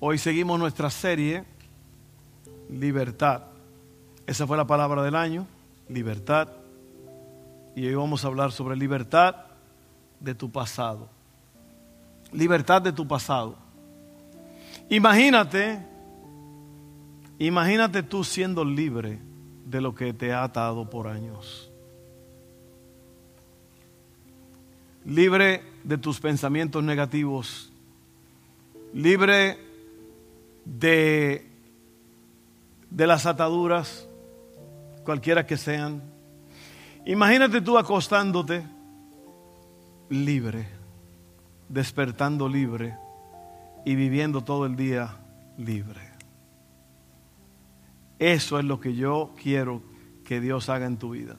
Hoy seguimos nuestra serie Libertad. Esa fue la palabra del año, libertad. Y hoy vamos a hablar sobre libertad de tu pasado. Libertad de tu pasado. Imagínate, imagínate tú siendo libre de lo que te ha atado por años. Libre de tus pensamientos negativos. Libre de, de las ataduras, cualquiera que sean. Imagínate tú acostándote libre, despertando libre y viviendo todo el día libre. Eso es lo que yo quiero que Dios haga en tu vida.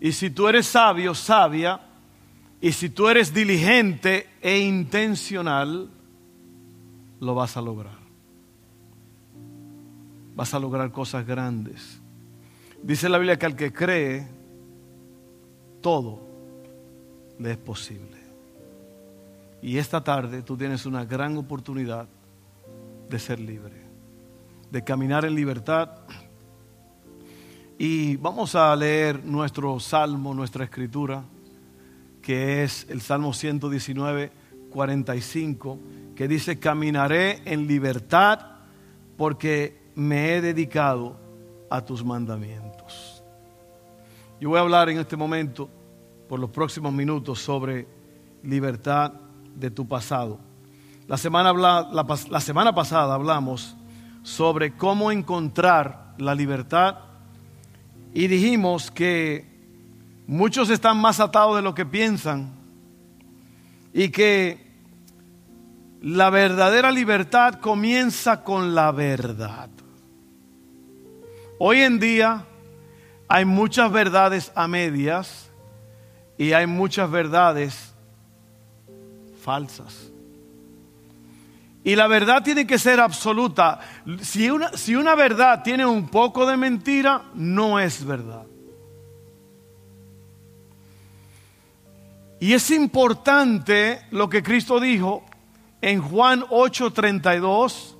Y si tú eres sabio, sabia, y si tú eres diligente e intencional, lo vas a lograr. Vas a lograr cosas grandes. Dice la Biblia que al que cree, todo le es posible. Y esta tarde tú tienes una gran oportunidad de ser libre, de caminar en libertad. Y vamos a leer nuestro salmo, nuestra escritura, que es el Salmo 119, 45 que dice, caminaré en libertad porque me he dedicado a tus mandamientos. Yo voy a hablar en este momento, por los próximos minutos, sobre libertad de tu pasado. La semana, la semana pasada hablamos sobre cómo encontrar la libertad y dijimos que muchos están más atados de lo que piensan y que la verdadera libertad comienza con la verdad. Hoy en día hay muchas verdades a medias y hay muchas verdades falsas. Y la verdad tiene que ser absoluta. Si una, si una verdad tiene un poco de mentira, no es verdad. Y es importante lo que Cristo dijo en Juan 8:32,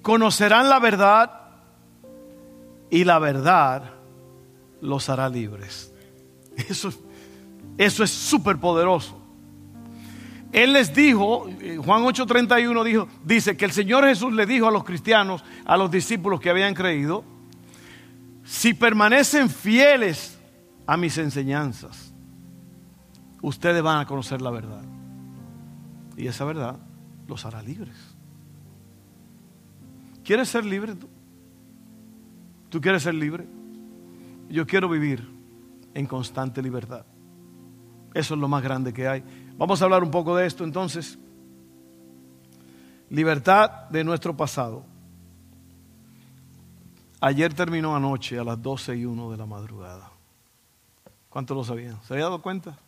conocerán la verdad y la verdad los hará libres. Eso, eso es súper poderoso. Él les dijo, Juan 8:31 dijo, dice que el Señor Jesús le dijo a los cristianos, a los discípulos que habían creído, si permanecen fieles a mis enseñanzas, ustedes van a conocer la verdad. Y esa verdad los hará libres. ¿Quieres ser libre tú? ¿Tú quieres ser libre? Yo quiero vivir en constante libertad. Eso es lo más grande que hay. Vamos a hablar un poco de esto entonces. Libertad de nuestro pasado. Ayer terminó anoche a las 12 y 1 de la madrugada. ¿Cuántos lo sabían? ¿Se había dado cuenta?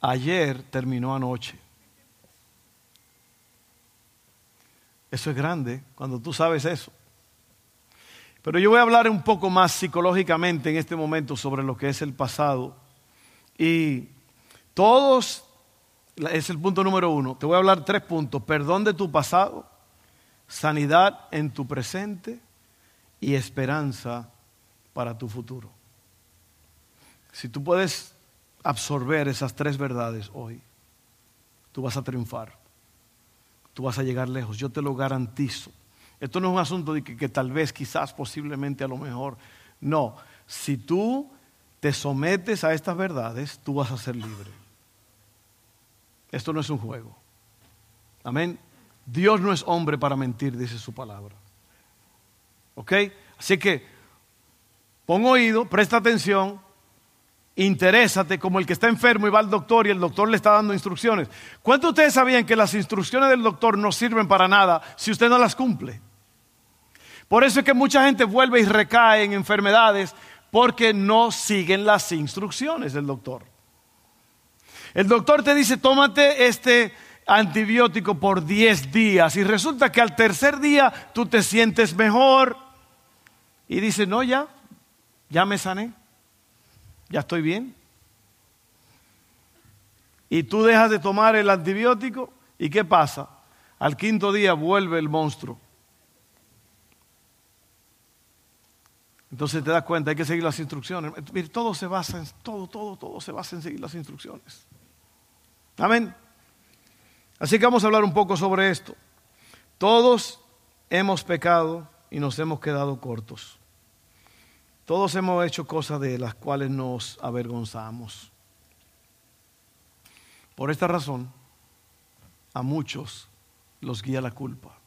Ayer terminó anoche. Eso es grande cuando tú sabes eso. Pero yo voy a hablar un poco más psicológicamente en este momento sobre lo que es el pasado. Y todos, es el punto número uno. Te voy a hablar tres puntos. Perdón de tu pasado, sanidad en tu presente y esperanza para tu futuro. Si tú puedes absorber esas tres verdades hoy, tú vas a triunfar tú vas a llegar lejos, yo te lo garantizo. Esto no es un asunto de que, tal vez, quizás, posiblemente, a lo mejor. No, si tú te sometes a estas verdades, tú vas a ser libre. Esto no es un juego. Amén. Dios no es hombre para mentir, dice su palabra. ¿Ok? Así que pon oído, presta atención interésate como el que está enfermo y va al doctor y el doctor le está dando instrucciones. ¿Cuántos de ustedes sabían que las instrucciones del doctor no sirven para nada si usted no las cumple? Por eso es que mucha gente vuelve y recae en enfermedades porque no siguen las instrucciones del doctor. El doctor te dice, tómate este antibiótico por 10 días y resulta que al tercer día tú te sientes mejor y dice, no, ya, ya me sané ya estoy bien. Y tú dejas de tomar el antibiótico y ¿qué pasa? Al quinto día vuelve el monstruo. Entonces te das cuenta, hay que seguir las instrucciones. todo se basa en, todo, todo, todo se basa en seguir las instrucciones. Amén. Así que vamos a hablar un poco sobre esto. Todos hemos pecado y nos hemos quedado cortos. Todos hemos hecho cosas de las cuales nos avergonzamos. Por esta razón, a muchos los guía la culpa.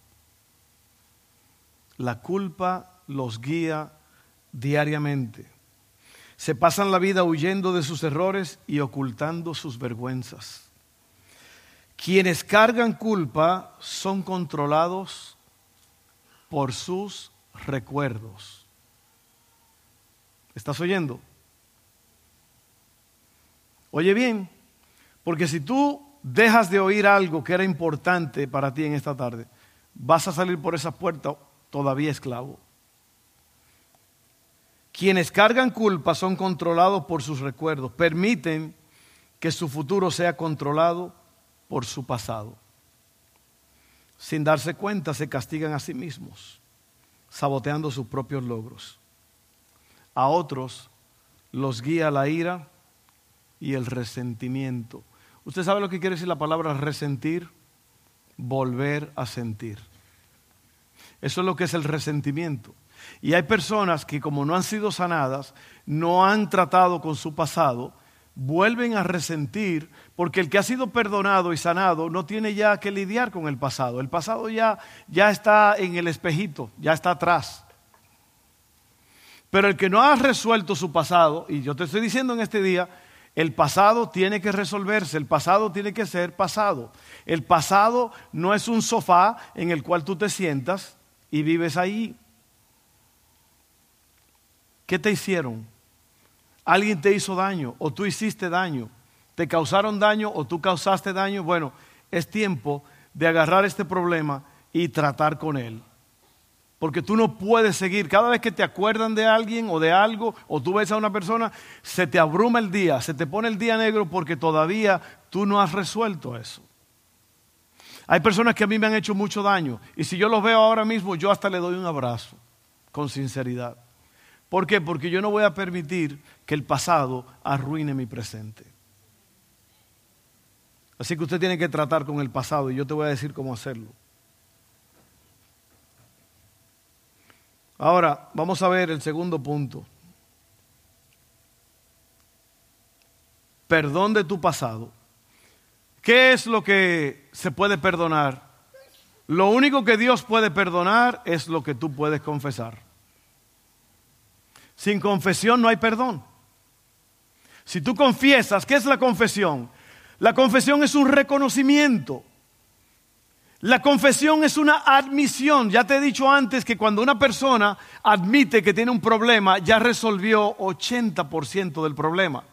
La culpa los guía diariamente. Se pasan la vida huyendo de sus errores y ocultando sus vergüenzas. Quienes cargan culpa son controlados por sus recuerdos. ¿Estás oyendo? Oye bien, porque si tú dejas de oír algo que era importante para ti en esta tarde, vas a salir por esa puerta todavía esclavo. Quienes cargan culpa son controlados por sus recuerdos, permiten que su futuro sea controlado por su pasado. Sin darse cuenta se castigan a sí mismos, saboteando sus propios logros. A otros los guía la ira y el resentimiento. ¿Usted sabe lo que quiere decir la palabra resentir? Volver a sentir. Eso es lo que es el resentimiento. Y hay personas que como no han sido sanadas, no han tratado con su pasado, vuelven a resentir porque el que ha sido perdonado y sanado no tiene ya que lidiar con el pasado. El pasado ya, ya está en el espejito, ya está atrás. Pero el que no ha resuelto su pasado, y yo te estoy diciendo en este día, el pasado tiene que resolverse, el pasado tiene que ser pasado. El pasado no es un sofá en el cual tú te sientas y vives ahí. ¿Qué te hicieron? ¿Alguien te hizo daño o tú hiciste daño? ¿Te causaron daño o tú causaste daño? Bueno, es tiempo de agarrar este problema y tratar con él. Porque tú no puedes seguir. Cada vez que te acuerdan de alguien o de algo, o tú ves a una persona, se te abruma el día, se te pone el día negro porque todavía tú no has resuelto eso. Hay personas que a mí me han hecho mucho daño. Y si yo los veo ahora mismo, yo hasta le doy un abrazo, con sinceridad. ¿Por qué? Porque yo no voy a permitir que el pasado arruine mi presente. Así que usted tiene que tratar con el pasado y yo te voy a decir cómo hacerlo. Ahora, vamos a ver el segundo punto. Perdón de tu pasado. ¿Qué es lo que se puede perdonar? Lo único que Dios puede perdonar es lo que tú puedes confesar. Sin confesión no hay perdón. Si tú confiesas, ¿qué es la confesión? La confesión es un reconocimiento. La confesión es una admisión. Ya te he dicho antes que cuando una persona admite que tiene un problema, ya resolvió 80% del problema.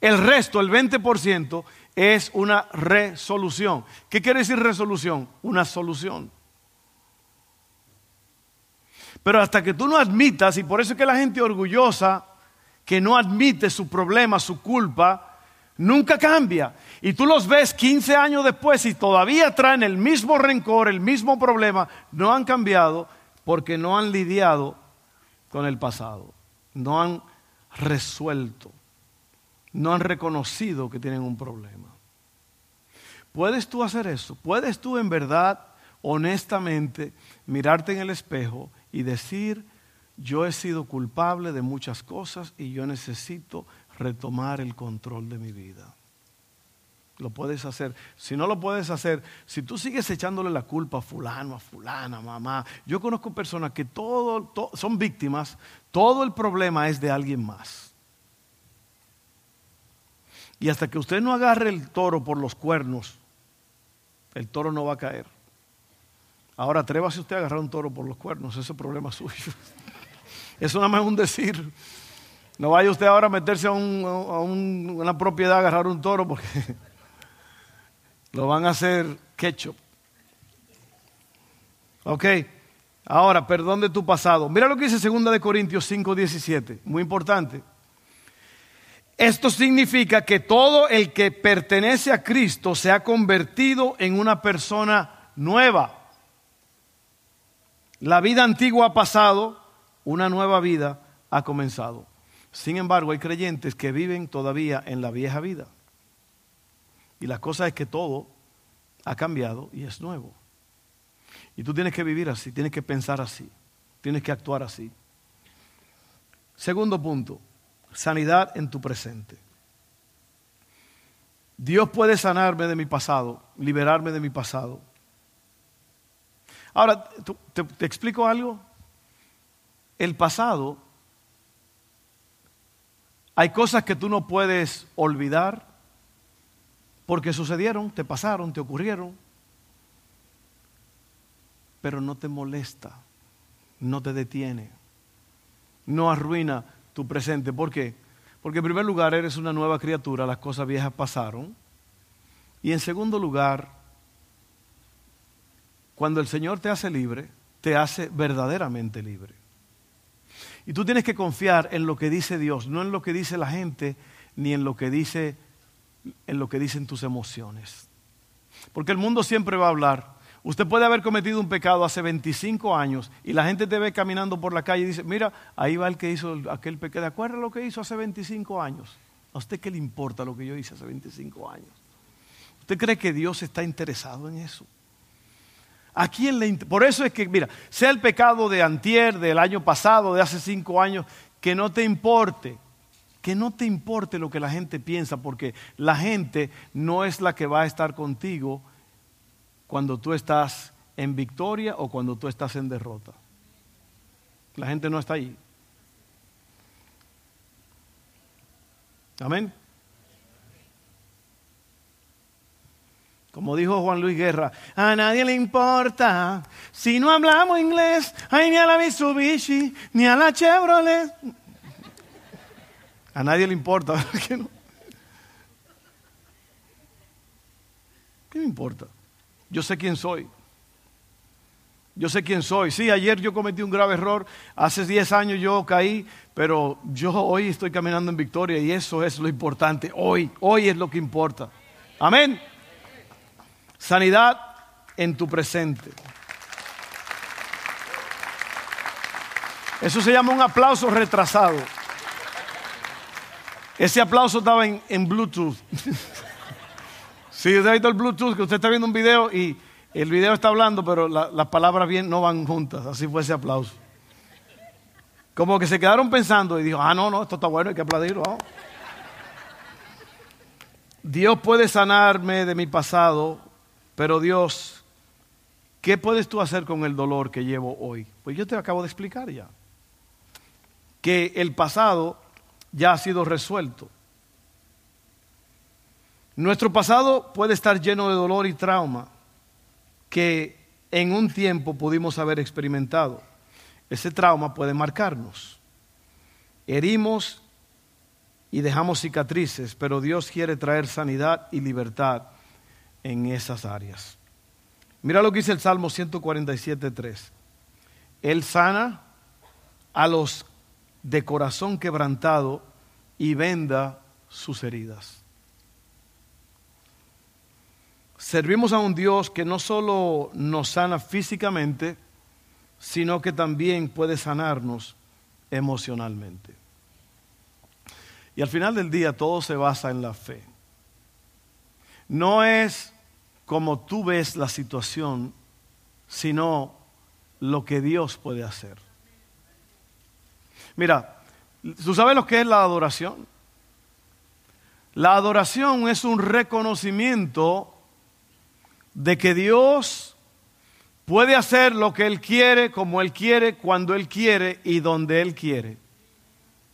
El resto, el 20%, es una resolución. ¿Qué quiere decir resolución? Una solución. Pero hasta que tú no admitas, y por eso es que la gente orgullosa, que no admite su problema, su culpa, nunca cambia. Y tú los ves 15 años después y todavía traen el mismo rencor, el mismo problema, no han cambiado porque no han lidiado con el pasado, no han resuelto, no han reconocido que tienen un problema. ¿Puedes tú hacer eso? ¿Puedes tú en verdad, honestamente, mirarte en el espejo y decir, yo he sido culpable de muchas cosas y yo necesito retomar el control de mi vida. Lo puedes hacer. Si no lo puedes hacer, si tú sigues echándole la culpa a fulano, a fulana, mamá. Yo conozco personas que todo, son víctimas, todo el problema es de alguien más. Y hasta que usted no agarre el toro por los cuernos, el toro no va a caer. Ahora atrévase usted a agarrar un toro por los cuernos, ese es problema suyo. Eso nada más es un decir. No vaya usted ahora a meterse a, una propiedad a agarrar un toro porque lo van a hacer ketchup. Ok, ahora, perdón de tu pasado. Mira lo que dice 2 de Corintios 5, 17, muy importante. Esto significa que todo el que pertenece a Cristo se ha convertido en una persona nueva. La vida antigua ha pasado, una nueva vida ha comenzado. Sin embargo, hay creyentes que viven todavía en la vieja vida. Y la cosa es que todo ha cambiado y es nuevo. Y tú tienes que vivir así, tienes que pensar así, tienes que actuar así. Segundo punto, sanidad en tu presente. Dios puede sanarme de mi pasado, liberarme de mi pasado. Ahora, te, te explico algo. El pasado, hay cosas que tú no puedes olvidar porque sucedieron, te pasaron, te ocurrieron, pero no te molesta, no te detiene, no arruina tu presente. ¿Por qué? Porque en primer lugar eres una nueva criatura, las cosas viejas pasaron. Y en segundo lugar, cuando el Señor te hace libre, te hace verdaderamente libre. Y tú tienes que confiar en lo que dice Dios, no en lo que dice la gente, ni en lo que dice en lo que dicen tus emociones. Porque el mundo siempre va a hablar. Usted puede haber cometido un pecado hace 25 años y la gente te ve caminando por la calle y dice, mira, ahí va el que hizo aquel pecado. ¿De acuerdo a lo que hizo hace 25 años? ¿A usted qué le importa lo que yo hice hace 25 años? ¿Usted cree que Dios está interesado en eso? ¿A quién le Por eso es que, mira, sea el pecado de antier, del año pasado, de hace cinco años, que no te importe que no te importe lo que la gente piensa, porque la gente no es la que va a estar contigo cuando tú estás en victoria o cuando tú estás en derrota. La gente no está ahí. Amén. Como dijo Juan Luis Guerra, a nadie le importa si no hablamos inglés, ay, ni a la Mitsubishi, ni a la Chevrolet. A nadie le importa, ¿Qué, no? ¿Qué me importa? Yo sé quién soy. Yo sé quién soy. Sí, ayer yo cometí un grave error. Hace 10 años yo caí, pero yo hoy estoy caminando en victoria y eso es lo importante. Hoy, hoy es lo que importa. Amén. Sanidad en tu presente. Eso se llama un aplauso retrasado. Ese aplauso estaba en, Bluetooth. sí, usted ha visto el Bluetooth, que usted está viendo un video y el video está hablando, pero las palabras bien no van juntas. Así fue ese aplauso. Como que se quedaron pensando y dijo, ah, no, no, esto está bueno, hay que aplaudirlo. Dios puede sanarme de mi pasado, pero Dios, ¿qué puedes tú hacer con el dolor que llevo hoy? Pues yo te acabo de explicar ya. Que el pasado ya ha sido resuelto. Nuestro pasado puede estar lleno de dolor y trauma que en un tiempo pudimos haber experimentado. Ese trauma puede marcarnos. Herimos y dejamos cicatrices, pero Dios quiere traer sanidad y libertad en esas áreas. Mira lo que dice el Salmo 147.3. Él sana a los de corazón quebrantado y venda sus heridas. Servimos a un Dios que no solo nos sana físicamente, sino que también puede sanarnos emocionalmente. Y al final del día todo se basa en la fe. No es como tú ves la situación, sino lo que Dios puede hacer. Mira, ¿tú sabes lo que es la adoración? La adoración es un reconocimiento de que Dios puede hacer lo que Él quiere, como Él quiere, cuando Él quiere y donde Él quiere.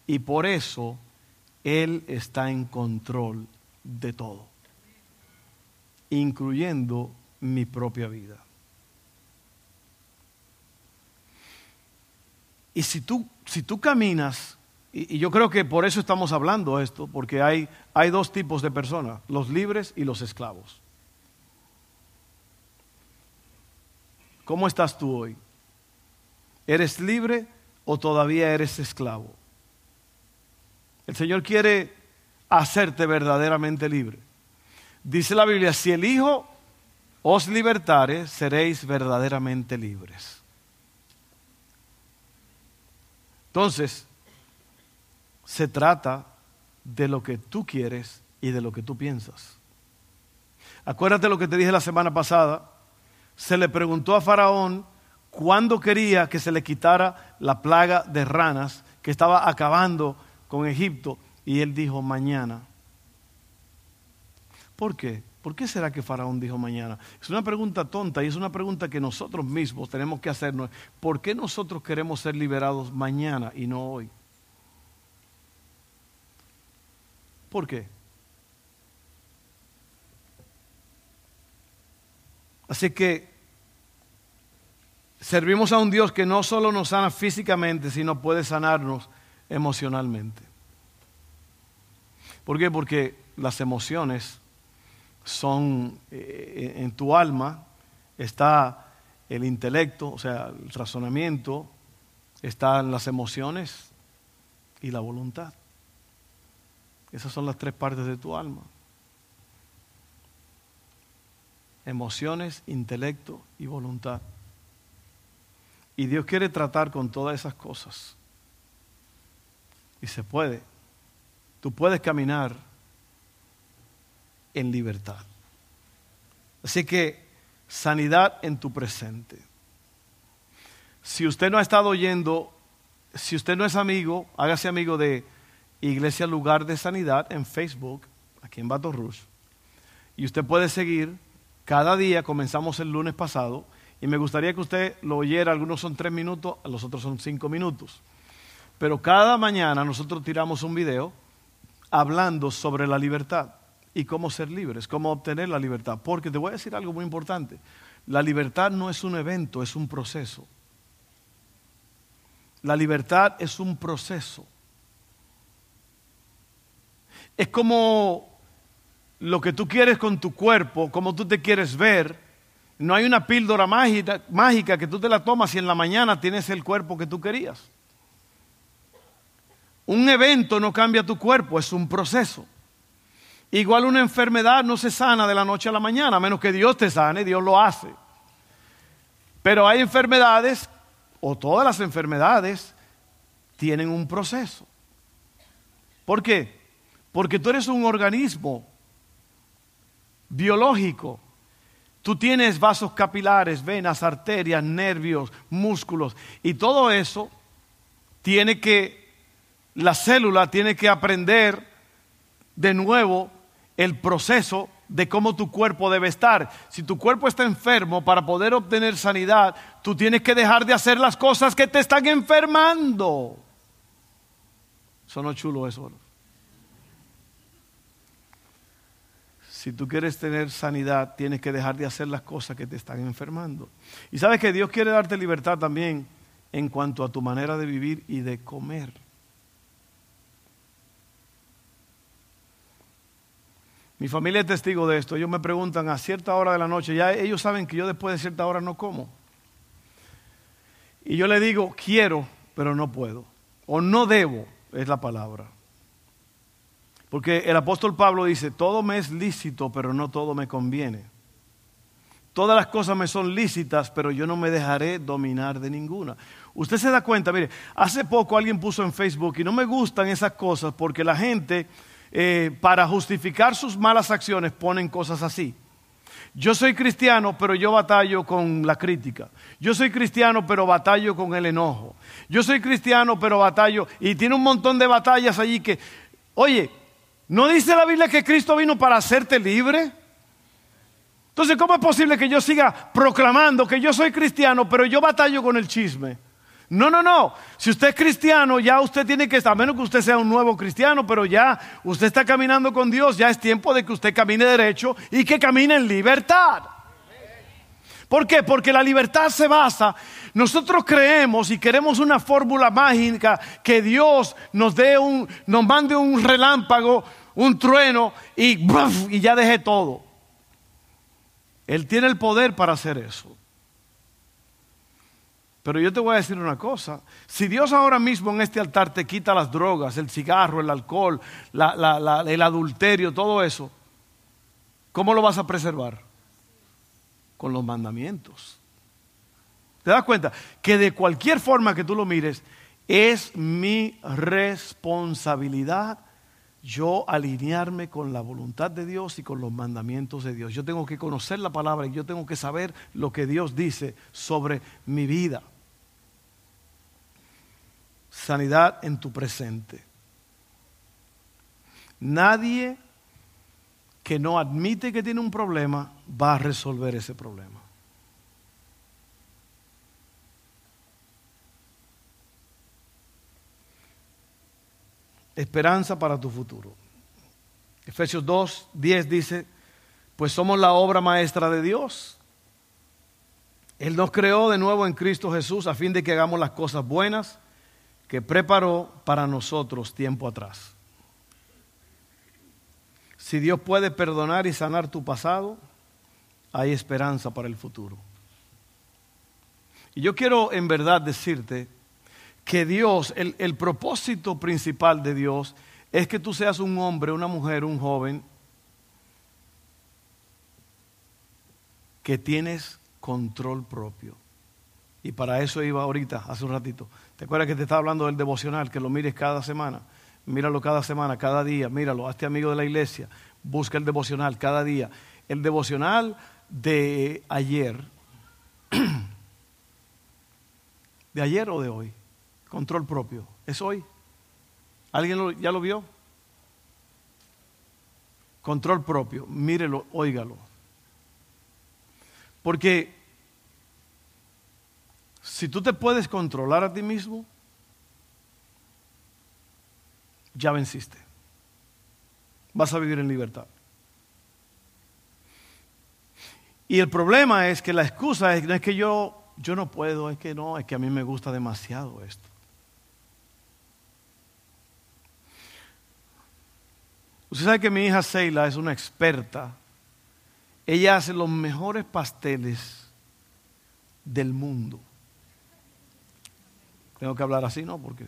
Y por eso Él está en control de todo, incluyendo mi propia vida. Y si tú, si tú caminas, y, yo creo que por eso estamos hablando esto, porque hay, hay dos tipos de personas, los libres y los esclavos. ¿Cómo estás tú hoy? ¿Eres libre o todavía eres esclavo? El Señor quiere hacerte verdaderamente libre. Dice la Biblia, si el Hijo os libertare, seréis verdaderamente libres. Entonces, se trata de lo que tú quieres y de lo que tú piensas. Acuérdate lo que te dije la semana pasada. Se le preguntó a Faraón cuándo quería que se le quitara la plaga de ranas que estaba acabando con Egipto y él dijo mañana. ¿Por qué? ¿Por qué será que Faraón dijo mañana? Es una pregunta tonta y es una pregunta que nosotros mismos tenemos que hacernos. ¿Por qué nosotros queremos ser liberados mañana y no hoy? ¿Por qué? Así que servimos a un Dios que no solo nos sana físicamente, sino puede sanarnos emocionalmente. ¿Por qué? Porque las emociones son eh, en tu alma, está el intelecto, o sea, el razonamiento, están las emociones y la voluntad. Esas son las tres partes de tu alma. Emociones, intelecto y voluntad. Y Dios quiere tratar con todas esas cosas. Y se puede. Tú puedes caminar en libertad. Así que sanidad en tu presente. Si usted no ha estado oyendo, si usted no es amigo, hágase amigo de Iglesia Lugar de Sanidad en Facebook, aquí en Baton Rouge. Y usted puede seguir, cada día comenzamos el lunes pasado, y me gustaría que usted lo oyera, algunos son tres minutos, los otros son cinco minutos. Pero cada mañana nosotros tiramos un video hablando sobre la libertad y cómo ser libres, cómo obtener la libertad. Porque te voy a decir algo muy importante. La libertad no es un evento, es un proceso. La libertad es un proceso. Es como lo que tú quieres con tu cuerpo, como tú te quieres ver. No hay una píldora mágica, mágica que tú te la tomas y en la mañana tienes el cuerpo que tú querías. Un evento no cambia tu cuerpo, es un proceso. Igual una enfermedad no se sana de la noche a la mañana, a menos que Dios te sane, Dios lo hace. Pero hay enfermedades, o todas las enfermedades, tienen un proceso. ¿Por qué? Porque tú eres un organismo biológico. Tú tienes vasos capilares, venas, arterias, nervios, músculos, y todo eso tiene que, la célula tiene que aprender de nuevo el proceso de cómo tu cuerpo debe estar. Si tu cuerpo está enfermo, para poder obtener sanidad, tú tienes que dejar de hacer las cosas que te están enfermando. Sonó chulo eso. Si tú quieres tener sanidad, tienes que dejar de hacer las cosas que te están enfermando. Y sabes que Dios quiere darte libertad también en cuanto a tu manera de vivir y de comer. Mi familia es testigo de esto. Ellos me preguntan a cierta hora de la noche, ya ellos saben que yo después de cierta hora no como. Y yo le digo, quiero, pero no puedo. O no debo, es la palabra. Porque el apóstol Pablo dice, todo me es lícito, pero no todo me conviene. Todas las cosas me son lícitas, pero yo no me dejaré dominar de ninguna. Usted se da cuenta, mire, hace poco alguien puso en Facebook y no me gustan esas cosas porque la gente eh, para justificar sus malas acciones ponen cosas así. Yo soy cristiano, pero yo batallo con la crítica. Yo soy cristiano, pero batallo con el enojo. Yo soy cristiano, pero batallo. Y tiene un montón de batallas allí que, oye, ¿no dice la Biblia que Cristo vino para hacerte libre? Entonces, ¿cómo es posible que yo siga proclamando que yo soy cristiano, pero yo batallo con el chisme? No, no, no. Si usted es cristiano, ya usted tiene que a menos que usted sea un nuevo cristiano, pero ya usted está caminando con Dios, ya es tiempo de que usted camine derecho y que camine en libertad. ¿Por qué? Porque la libertad se basa, nosotros creemos y queremos una fórmula mágica que Dios nos dé un, nos mande un relámpago, un trueno y, y ya deje todo. Él tiene el poder para hacer eso. Pero yo te voy a decir una cosa, si Dios ahora mismo en este altar te quita las drogas, el cigarro, el alcohol, el adulterio, todo eso, ¿cómo lo vas a preservar? Con los mandamientos. ¿Te das cuenta? Que de cualquier forma que tú lo mires, es mi responsabilidad yo alinearme con la voluntad de Dios y con los mandamientos de Dios. Yo tengo que conocer la palabra y yo tengo que saber lo que Dios dice sobre mi vida. Sanidad en tu presente. Nadie que no admite que tiene un problema va a resolver ese problema. Esperanza para tu futuro. Efesios 2, 10 dice, pues somos la obra maestra de Dios. Él nos creó de nuevo en Cristo Jesús a fin de que hagamos las cosas buenas que preparó para nosotros tiempo atrás. Si Dios puede perdonar y sanar tu pasado, hay esperanza para el futuro. Y yo quiero en verdad decirte, que Dios, el, propósito principal de Dios es que tú seas un hombre, una mujer, un joven que tienes control propio. Y para eso iba ahorita, hace un ratito. ¿Te acuerdas que te estaba hablando del devocional? Que lo mires cada semana. Míralo cada semana, cada día. Míralo, hazte amigo de la iglesia. Busca el devocional cada día. El devocional de ayer. ¿De ayer o de hoy? Control propio. Es hoy. ¿Alguien ya lo vio? Control propio. Mírelo, óigalo. Porque si tú te puedes controlar a ti mismo, ya venciste. Vas a vivir en libertad. Y el problema es que la excusa es, no es que yo, yo no puedo, es que no, es que a mí me gusta demasiado esto. Usted sabe que mi hija Seila es una experta. Ella hace los mejores pasteles del mundo. Tengo que hablar así, ¿no? Porque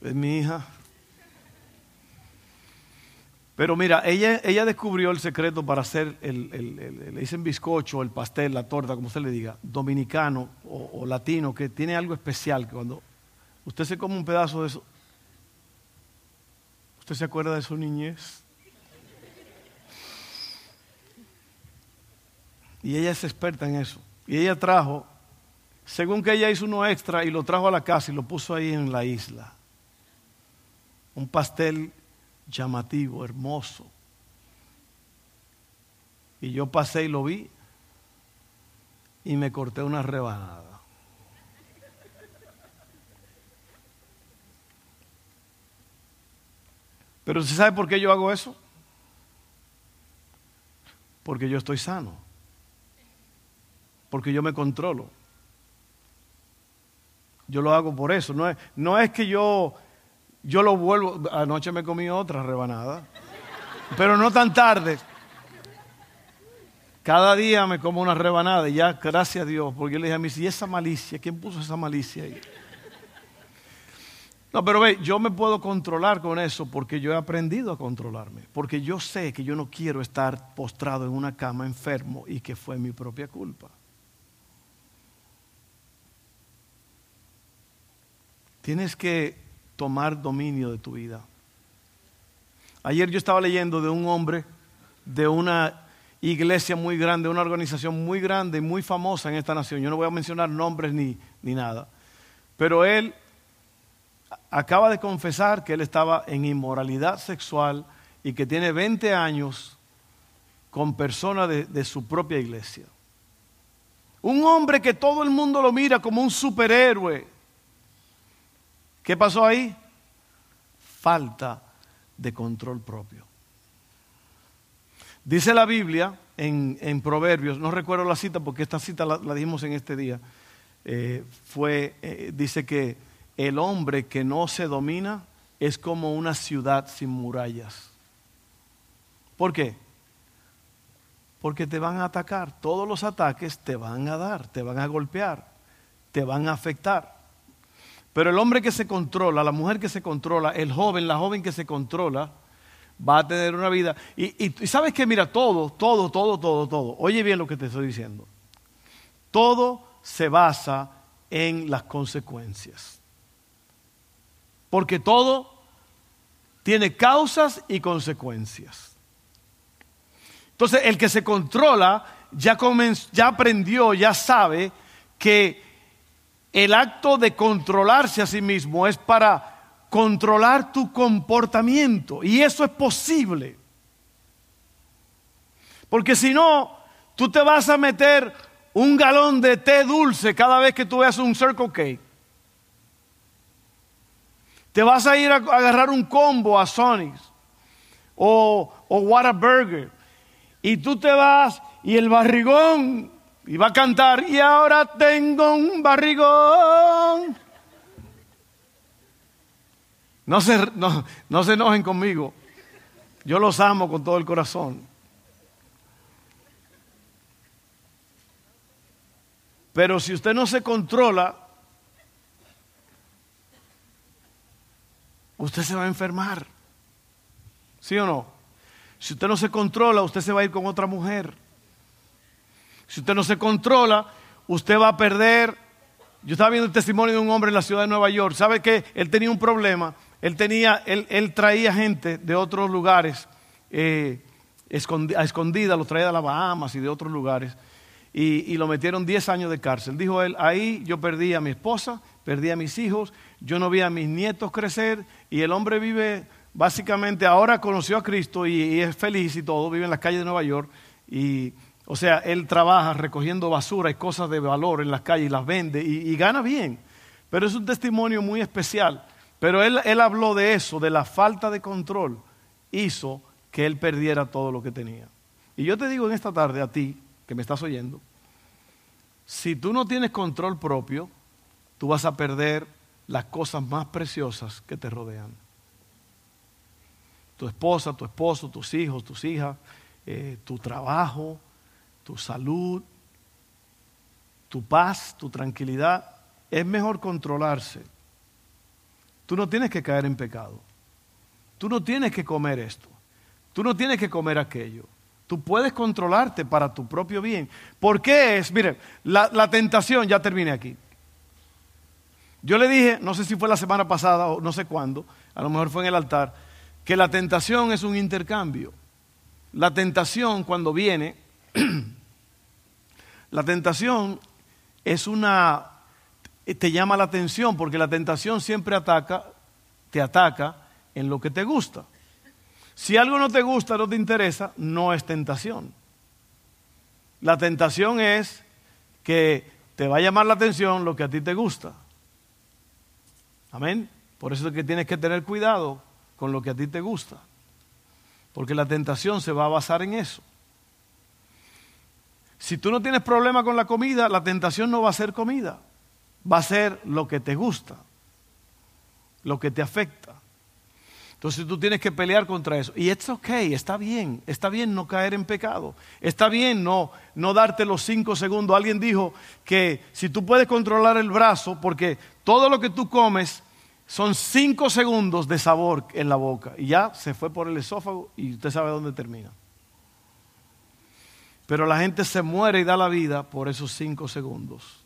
es mi hija. Pero mira, ella, ella descubrió el secreto para hacer el, le dicen bizcocho, el pastel, la torta, como usted le diga, dominicano o, o latino, que tiene algo especial, que cuando usted se come un pedazo de eso, ¿Usted se acuerda de su niñez? Y ella es experta en eso. Y ella trajo, según que ella hizo uno extra y lo trajo a la casa y lo puso ahí en la isla. Un pastel llamativo, hermoso. Y yo pasé y lo vi y me corté una rebanada. Pero ¿se sabe por qué yo hago eso? Porque yo estoy sano. Porque yo me controlo. Yo lo hago por eso. No es, que yo, yo lo vuelvo. Anoche me comí otra rebanada. Pero no tan tarde. Cada día me como una rebanada y ya, gracias a Dios, porque yo le dije a mí, si esa malicia, ¿quién puso esa malicia ahí? No, pero ve, yo me puedo controlar con eso porque yo he aprendido a controlarme. Porque yo sé que yo no quiero estar postrado en una cama enfermo y que fue mi propia culpa. Tienes que tomar dominio de tu vida. Ayer yo estaba leyendo de un hombre de una iglesia muy grande, una organización muy grande, muy famosa en esta nación. Yo no voy a mencionar nombres ni, ni nada. Pero él acaba de confesar que él estaba en inmoralidad sexual y que tiene 20 años con personas de, su propia iglesia. Un hombre que todo el mundo lo mira como un superhéroe. ¿Qué pasó ahí? Falta de control propio. Dice la Biblia en, Proverbios, no recuerdo la cita porque esta cita la, dimos en este día, eh, fue, eh, dice que el hombre que no se domina es como una ciudad sin murallas. ¿Por qué? Porque te van a atacar. Todos los ataques te van a dar, te van a golpear, te van a afectar. Pero el hombre que se controla, la mujer que se controla, el joven, la joven que se controla, va a tener una vida. Y, sabes que, mira, todo, todo, todo, todo, todo. Oye bien lo que te estoy diciendo. Todo se basa en las consecuencias. Porque todo tiene causas y consecuencias. Entonces, el que se controla ya, ya aprendió, ya sabe que el acto de controlarse a sí mismo es para controlar tu comportamiento. Y eso es posible. Porque si no, tú te vas a meter un galón de té dulce cada vez que tú veas un Circle Cake. Te vas a ir a agarrar un combo a Sonics o, o Whataburger. Y tú te vas y el barrigón y va a cantar y ahora tengo un barrigón. No se, no se enojen conmigo. Yo los amo con todo el corazón. Pero si usted no se controla, usted se va a enfermar. ¿Sí o no? Si usted no se controla, usted se va a ir con otra mujer. Si usted no se controla, usted va a perder. Yo estaba viendo el testimonio de un hombre en la ciudad de Nueva York. ¿Sabe que Él tenía un problema. Él, tenía, él, traía gente de otros lugares, eh, a escondida, los traía de las Bahamas y de otros lugares. Y, y, lo metieron 10 años de cárcel. Dijo él, ahí yo perdí a mi esposa, perdí a mis hijos, yo no vi a mis nietos crecer y el hombre vive, básicamente ahora conoció a Cristo y, es feliz y todo, vive en las calles de Nueva York y, o sea, él trabaja recogiendo basura y cosas de valor en las calles y las vende y, gana bien. Pero es un testimonio muy especial. Pero él, él habló de eso, de la falta de control, hizo que él perdiera todo lo que tenía. Y yo te digo en esta tarde a ti, que me estás oyendo, si tú no tienes control propio, tú vas a perder las cosas más preciosas que te rodean. Tu esposa, tu esposo, tus hijos, tus hijas, eh, tu trabajo, tu salud, tu paz, tu tranquilidad. Es mejor controlarse. Tú no tienes que caer en pecado. Tú no tienes que comer esto. Tú no tienes que comer aquello. Tú puedes controlarte para tu propio bien. ¿Por qué es? Mire, la, la tentación, ya terminé aquí. Yo le dije, no sé si fue la semana pasada o no sé cuándo, a lo mejor fue en el altar, que la tentación es un intercambio. La tentación cuando viene, la tentación es una, te llama la atención porque la tentación siempre ataca, te ataca en lo que te gusta. Si algo no te gusta, no te interesa, no es tentación. La tentación es que te va a llamar la atención lo que a ti te gusta. Amén. Por eso es que tienes que tener cuidado con lo que a ti te gusta. Porque la tentación se va a basar en eso. Si tú no tienes problema con la comida, la tentación no va a ser comida. Va a ser lo que te gusta, lo que te afecta. Entonces tú tienes que pelear contra eso. Y es ok, está bien, está bien no caer en pecado. Está bien no, no darte los cinco segundos. Alguien dijo que si tú puedes controlar el brazo, porque todo lo que tú comes son cinco segundos de sabor en la boca y ya se fue por el esófago y usted sabe dónde termina. Pero la gente se muere y da la vida por esos cinco segundos.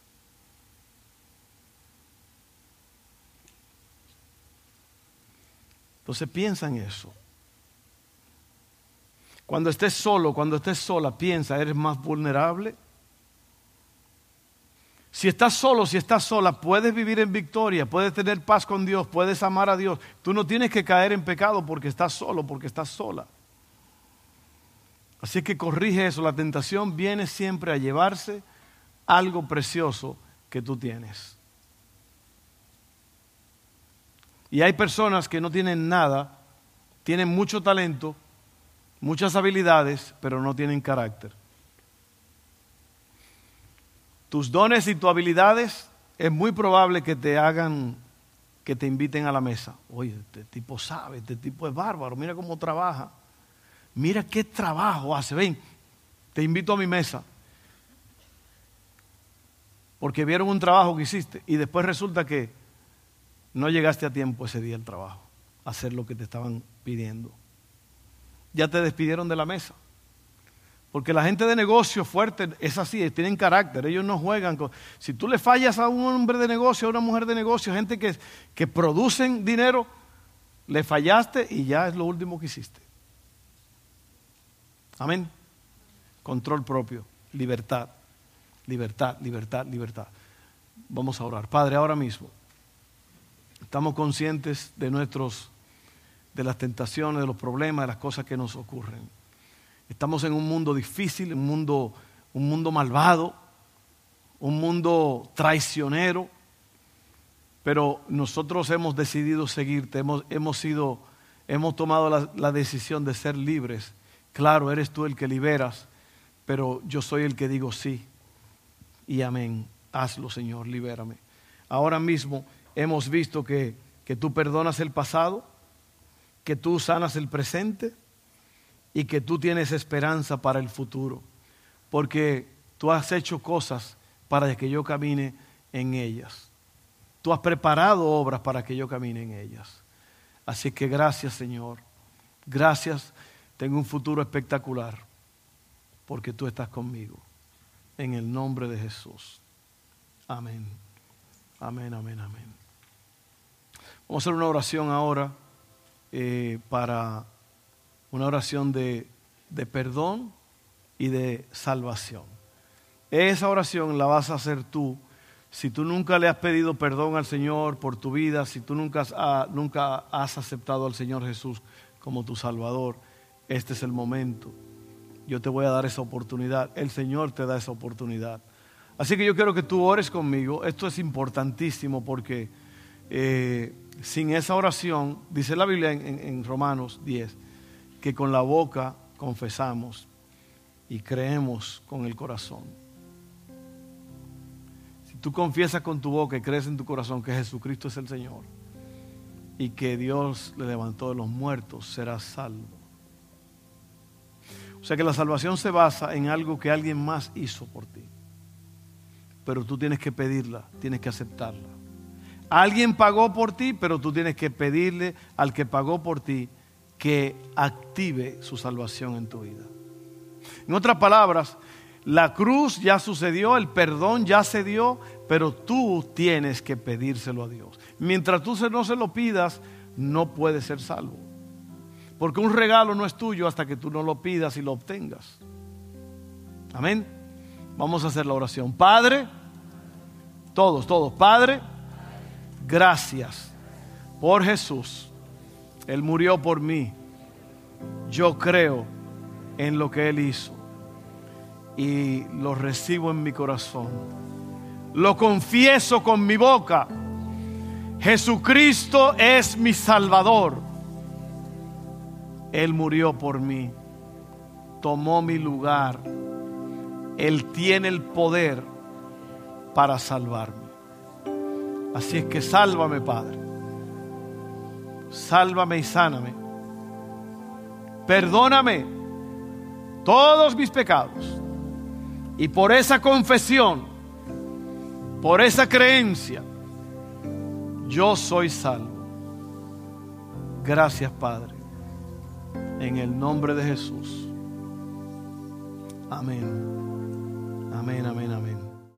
Entonces piensa en eso. Cuando estés solo, cuando estés sola, piensa, ¿eres más vulnerable? Si estás solo, si estás sola, puedes vivir en victoria, puedes tener paz con Dios, puedes amar a Dios. Tú no tienes que caer en pecado porque estás solo, porque estás sola. Así que corrige eso. La tentación viene siempre a llevarse algo precioso que tú tienes. Y hay personas que no tienen nada, tienen mucho talento, muchas habilidades, pero no tienen carácter tus dones y tus habilidades, es muy probable que te hagan, que te inviten a la mesa. Oye, este tipo sabe, este tipo es bárbaro, mira cómo trabaja. Mira qué trabajo hace. Ven, te invito a mi mesa porque vieron un trabajo que hiciste y después resulta que no llegaste a tiempo ese día al trabajo, hacer lo que te estaban pidiendo. Ya te despidieron de la mesa. Porque la gente de negocio fuerte es así, tienen carácter, ellos no juegan con... Si tú le fallas a un hombre de negocio, a una mujer de negocio, gente que, que producen dinero, le fallaste y ya es lo último que hiciste. Amén. Control propio, libertad, libertad, libertad, libertad. Vamos a orar. Padre, ahora mismo estamos conscientes de nuestros, de las tentaciones, de los problemas, de las cosas que nos ocurren. Estamos en un mundo difícil, un mundo, un mundo malvado, un mundo traicionero, pero nosotros hemos decidido seguirte, hemos, hemos, sido, hemos tomado la, decisión de ser libres. Claro, eres tú el que liberas, pero yo soy el que digo sí y amén. Hazlo, Señor, libérame. Ahora mismo hemos visto que, que tú perdonas el pasado, que tú sanas el presente y que tú tienes esperanza para el futuro, porque tú has hecho cosas para que yo camine en ellas. Tú has preparado obras para que yo camine en ellas. Así que gracias Señor, gracias, tengo un futuro espectacular, porque tú estás conmigo. En el nombre de Jesús. Amén. Amén, amén, amén. Vamos a hacer una oración ahora eh, para una oración de, perdón y de salvación. Esa oración la vas a hacer tú si tú nunca le has pedido perdón al Señor por tu vida, si tú nunca has, ah, nunca has aceptado al Señor Jesús como tu Salvador, este es el momento. Yo te voy a dar esa oportunidad. El Señor te da esa oportunidad. Así que yo quiero que tú ores conmigo. Esto es importantísimo porque eh, sin esa oración, dice la Biblia en Romanos 10, que con la boca confesamos y creemos con el corazón. Si tú confiesas con tu boca y crees en tu corazón que Jesucristo es el Señor y que Dios le levantó de los muertos, serás salvo. O sea que la salvación se basa en algo que alguien más hizo por ti. Pero tú tienes que pedirla, tienes que aceptarla. Alguien pagó por ti, pero tú tienes que pedirle al que pagó por ti que active su salvación en tu vida. En otras palabras, la cruz ya sucedió, el perdón ya se dio, pero tú tienes que pedírselo a Dios. Mientras tú no se lo pidas, no puedes ser salvo. Porque un regalo no es tuyo hasta que tú no lo pidas y lo obtengas. Amén. Vamos a hacer la oración. Padre, todos, todos. Padre, gracias por Jesús él murió por mí. Yo creo en lo que Él hizo y lo recibo en mi corazón. Lo confieso con mi boca. Jesucristo es mi Salvador. Él murió por mí. Tomó mi lugar. Él tiene el poder para salvarme. Así es que sálvame, Padre sálvame y sáname. Perdóname todos mis pecados. Y por esa confesión, por esa creencia, yo soy salvo. Gracias Padre. En el nombre de Jesús. Amén. Amén, amén, amén.